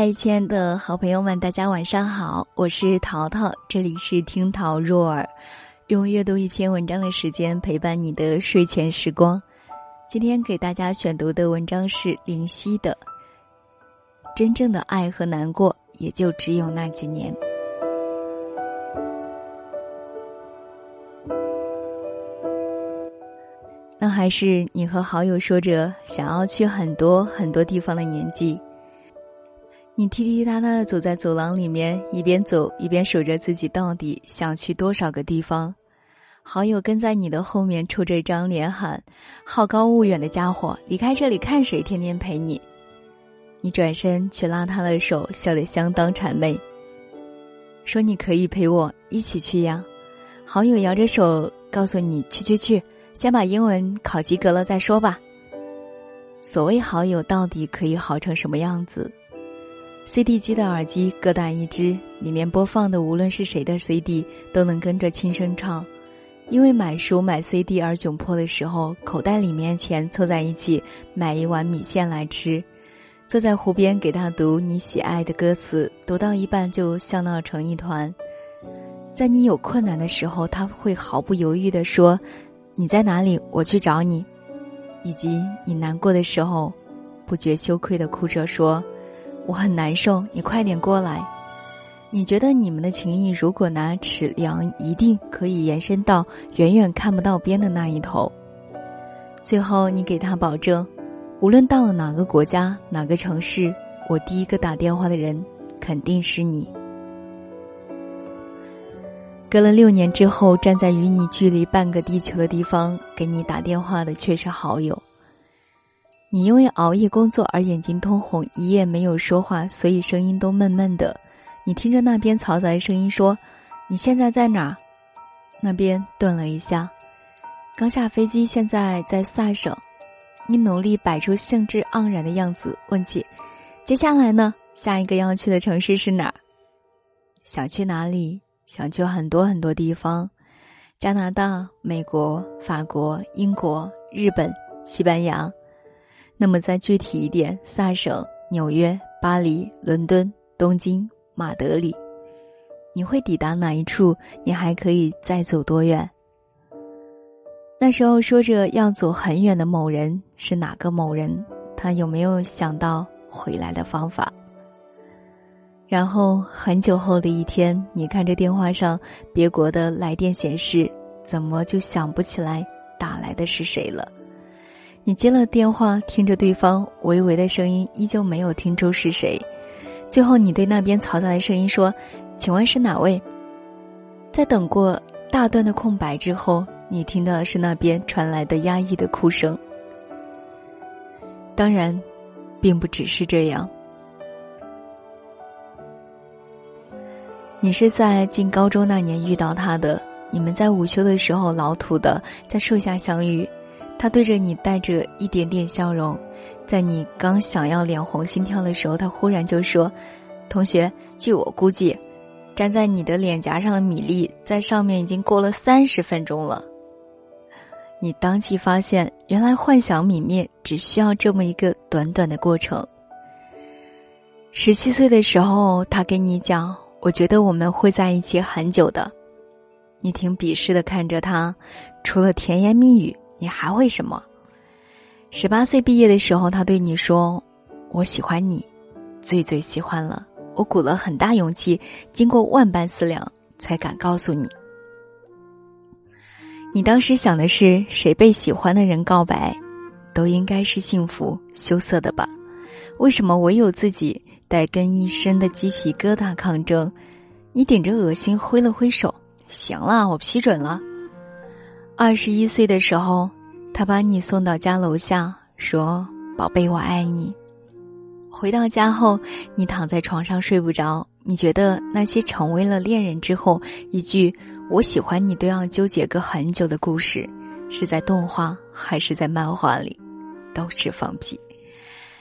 嗨，亲爱的好朋友们，大家晚上好，我是淘淘，这里是听桃若耳，用阅读一篇文章的时间陪伴你的睡前时光。今天给大家选读的文章是林夕的《真正的爱和难过，也就只有那几年》。那还是你和好友说着想要去很多很多地方的年纪。你踢踢踏踏的走在走廊里面，一边走一边数着自己到底想去多少个地方。好友跟在你的后面，抽着一张脸喊：“好高骛远的家伙，离开这里看谁天天陪你？”你转身去拉他的手，笑得相当谄媚，说：“你可以陪我一起去呀。”好友摇着手告诉你：“去去去，先把英文考及格了再说吧。”所谓好友，到底可以好成什么样子？CD 机的耳机各带一只，里面播放的无论是谁的 CD 都能跟着轻声唱。因为买书买 CD 而窘迫的时候，口袋里面钱凑在一起买一碗米线来吃。坐在湖边给他读你喜爱的歌词，读到一半就笑闹成一团。在你有困难的时候，他会毫不犹豫地说：“你在哪里？我去找你。”以及你难过的时候，不觉羞愧地哭着说。我很难受，你快点过来。你觉得你们的情谊如果拿尺量，一定可以延伸到远远看不到边的那一头。最后，你给他保证，无论到了哪个国家、哪个城市，我第一个打电话的人肯定是你。隔了六年之后，站在与你距离半个地球的地方给你打电话的却是好友。你因为熬夜工作而眼睛通红，一夜没有说话，所以声音都闷闷的。你听着那边嘈杂的声音说：“你现在在哪？”那边顿了一下，刚下飞机，现在在萨省。你努力摆出兴致盎然的样子，问起：“接下来呢？下一个要去的城市是哪儿？想去哪里？想去很多很多地方：加拿大、美国、法国、英国、日本、西班牙。”那么再具体一点，萨省、纽约、巴黎、伦敦、东京、马德里，你会抵达哪一处？你还可以再走多远？那时候说着要走很远的某人是哪个某人？他有没有想到回来的方法？然后很久后的一天，你看着电话上别国的来电显示，怎么就想不起来打来的是谁了？你接了电话，听着对方微微的声音，依旧没有听出是谁。最后，你对那边嘈杂的声音说：“请问是哪位？”在等过大段的空白之后，你听到的是那边传来的压抑的哭声。当然，并不只是这样。你是在进高中那年遇到他的，你们在午休的时候老土的在树下相遇。他对着你带着一点点笑容，在你刚想要脸红心跳的时候，他忽然就说：“同学，据我估计，粘在你的脸颊上的米粒在上面已经过了三十分钟了。”你当即发现，原来幻想泯灭只需要这么一个短短的过程。十七岁的时候，他跟你讲：“我觉得我们会在一起很久的。”你挺鄙视的看着他，除了甜言蜜语。你还会什么？十八岁毕业的时候，他对你说：“我喜欢你，最最喜欢了。”我鼓了很大勇气，经过万般思量，才敢告诉你。你当时想的是，谁被喜欢的人告白，都应该是幸福羞涩的吧？为什么唯有自己带跟一身的鸡皮疙瘩抗争？你顶着恶心挥了挥手：“行了，我批准了。”二十一岁的时候，他把你送到家楼下，说：“宝贝，我爱你。”回到家后，你躺在床上睡不着。你觉得那些成为了恋人之后一句“我喜欢你”都要纠结个很久的故事，是在动画还是在漫画里，都是放屁。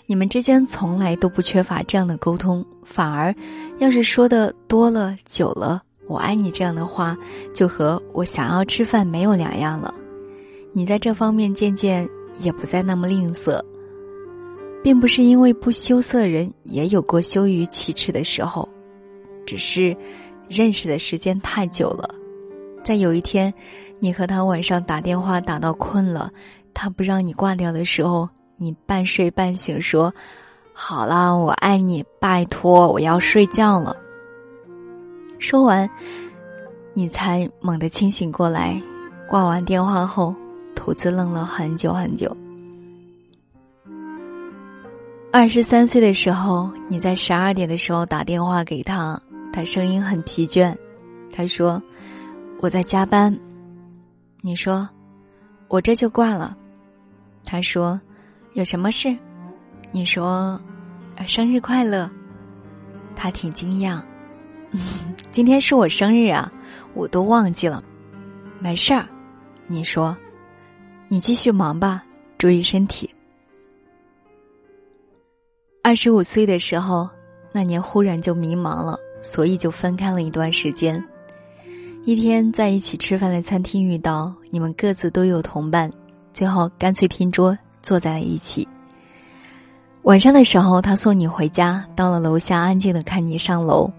你们之间从来都不缺乏这样的沟通，反而，要是说的多了、久了。我爱你这样的话，就和我想要吃饭没有两样了。你在这方面渐渐也不再那么吝啬。并不是因为不羞涩的人也有过羞于启齿的时候，只是认识的时间太久了。在有一天，你和他晚上打电话打到困了，他不让你挂掉的时候，你半睡半醒说：“好啦，我爱你，拜托，我要睡觉了。”说完，你才猛地清醒过来。挂完电话后，兔子愣了很久很久。二十三岁的时候，你在十二点的时候打电话给他，他声音很疲倦。他说：“我在加班。”你说：“我这就挂了。”他说：“有什么事？”你说：“生日快乐。”他挺惊讶：“ 今天是我生日啊，我都忘记了。”没事儿，你说：“你继续忙吧，注意身体。”二十五岁的时候，那年忽然就迷茫了，所以就分开了一段时间。一天在一起吃饭的餐厅遇到，你们各自都有同伴，最后干脆拼桌坐在了一起。晚上的时候，他送你回家，到了楼下安静的看你上楼。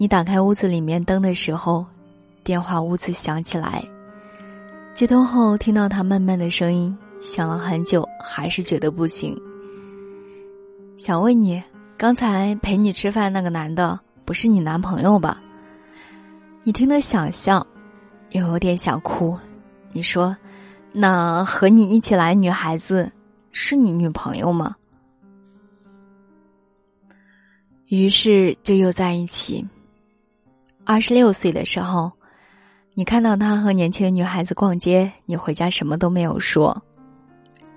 你打开屋子里面灯的时候，电话屋子响起来。接通后，听到他闷闷的声音，想了很久，还是觉得不行。想问你，刚才陪你吃饭那个男的不是你男朋友吧？你听得想笑，又有点想哭。你说，那和你一起来女孩子是你女朋友吗？于是就又在一起。二十六岁的时候，你看到他和年轻的女孩子逛街，你回家什么都没有说。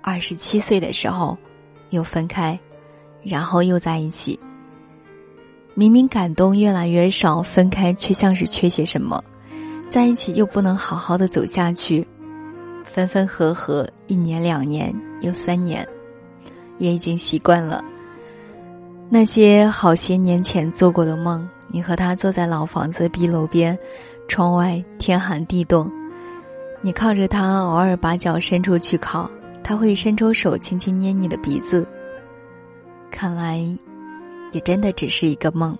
二十七岁的时候，又分开。然后又在一起。明明感动越来越少，分开却像是缺些什么，在一起又不能好好的走下去，分分合合一年两年又三年，也已经习惯了。那些好些年前做过的梦，你和他坐在老房子壁楼边，窗外天寒地冻，你靠着他，偶尔把脚伸出去靠，他会伸出手轻轻捏你的鼻子。看来，也真的只是一个梦。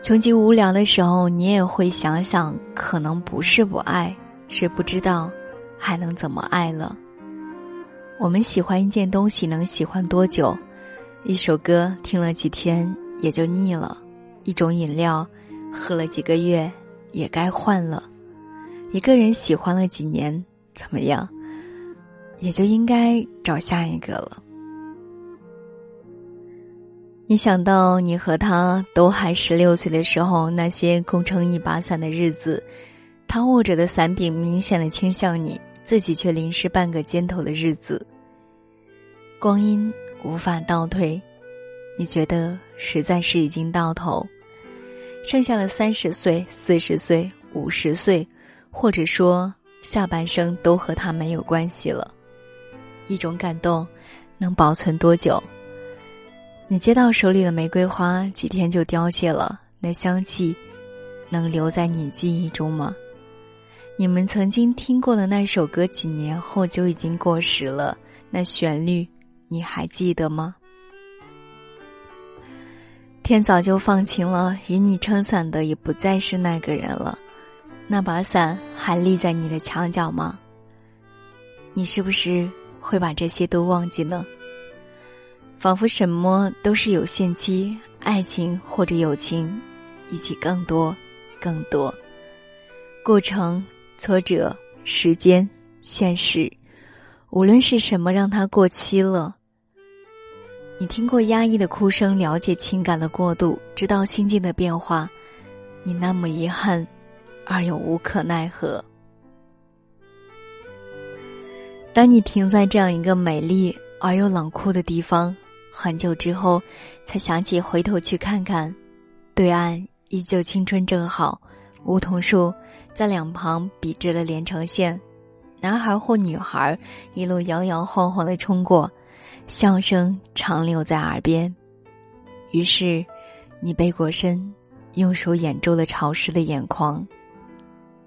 穷极无聊的时候，你也会想想，可能不是不爱，是不知道还能怎么爱了。我们喜欢一件东西，能喜欢多久？一首歌听了几天也就腻了；一种饮料喝了几个月也该换了；一个人喜欢了几年，怎么样？也就应该找下一个了。你想到你和他都还十六岁的时候，那些共撑一把伞的日子，他握着的伞柄明显的倾向你，自己却淋湿半个肩头的日子。光阴无法倒退，你觉得实在是已经到头，剩下了三十岁、四十岁、五十岁，或者说下半生都和他没有关系了。一种感动，能保存多久？你接到手里的玫瑰花，几天就凋谢了。那香气，能留在你记忆中吗？你们曾经听过的那首歌，几年后就已经过时了。那旋律，你还记得吗？天早就放晴了，与你撑伞的也不再是那个人了。那把伞还立在你的墙角吗？你是不是会把这些都忘记呢？仿佛什么都是有限期，爱情或者友情，以及更多、更多。过程、挫折、时间、现实，无论是什么让它过期了。你听过压抑的哭声，了解情感的过度，知道心境的变化。你那么遗憾，而又无可奈何。当你停在这样一个美丽而又冷酷的地方。很久之后，才想起回头去看看，对岸依旧青春正好，梧桐树在两旁笔直的连成线，男孩或女孩一路摇摇晃晃的冲过，笑声长留在耳边。于是，你背过身，用手掩住了潮湿的眼眶，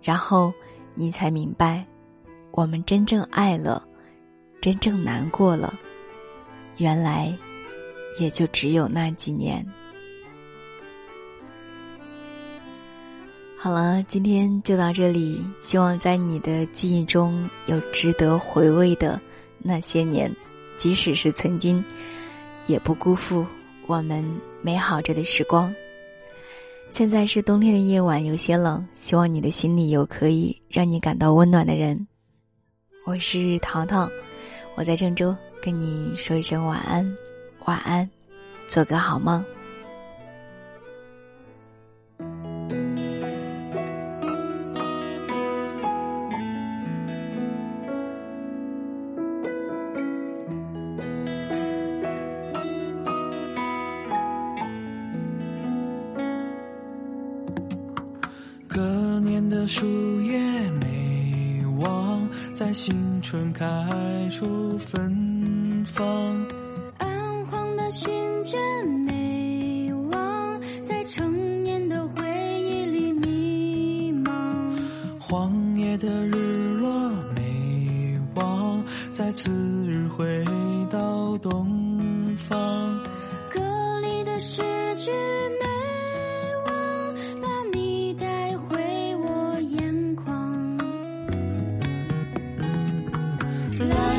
然后你才明白，我们真正爱了，真正难过了。原来也就只有那几年。好了，今天就到这里。希望在你的记忆中有值得回味的那些年，即使是曾经，也不辜负我们美好着的时光。现在是冬天的夜晚，有些冷，希望你的心里有可以让你感到温暖的人。我是糖糖，我在郑州跟你说一声晚安，晚安，做个好梦。在新春开出芬芳。太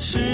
长，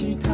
许多。